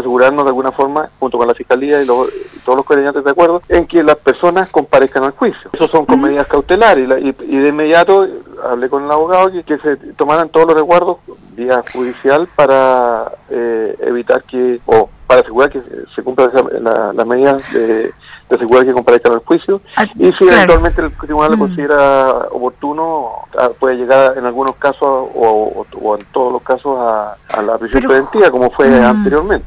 asegurarnos de alguna forma, junto con la Fiscalía y, todos los coordinadores de acuerdo, en que las personas comparezcan al juicio. Eso son con medidas cautelares y, de inmediato eh, hablé con el abogado que, que se tomaran todos los resguardos vía judicial para eh, evitar que, o para asegurar que se cumplan las medidas de, asegurar que comparezcan al juicio ah, y si eventualmente el tribunal lo mm. considera oportuno ah, puede llegar en algunos casos o, en todos los casos a, la prisión preventiva como fue mm. anteriormente.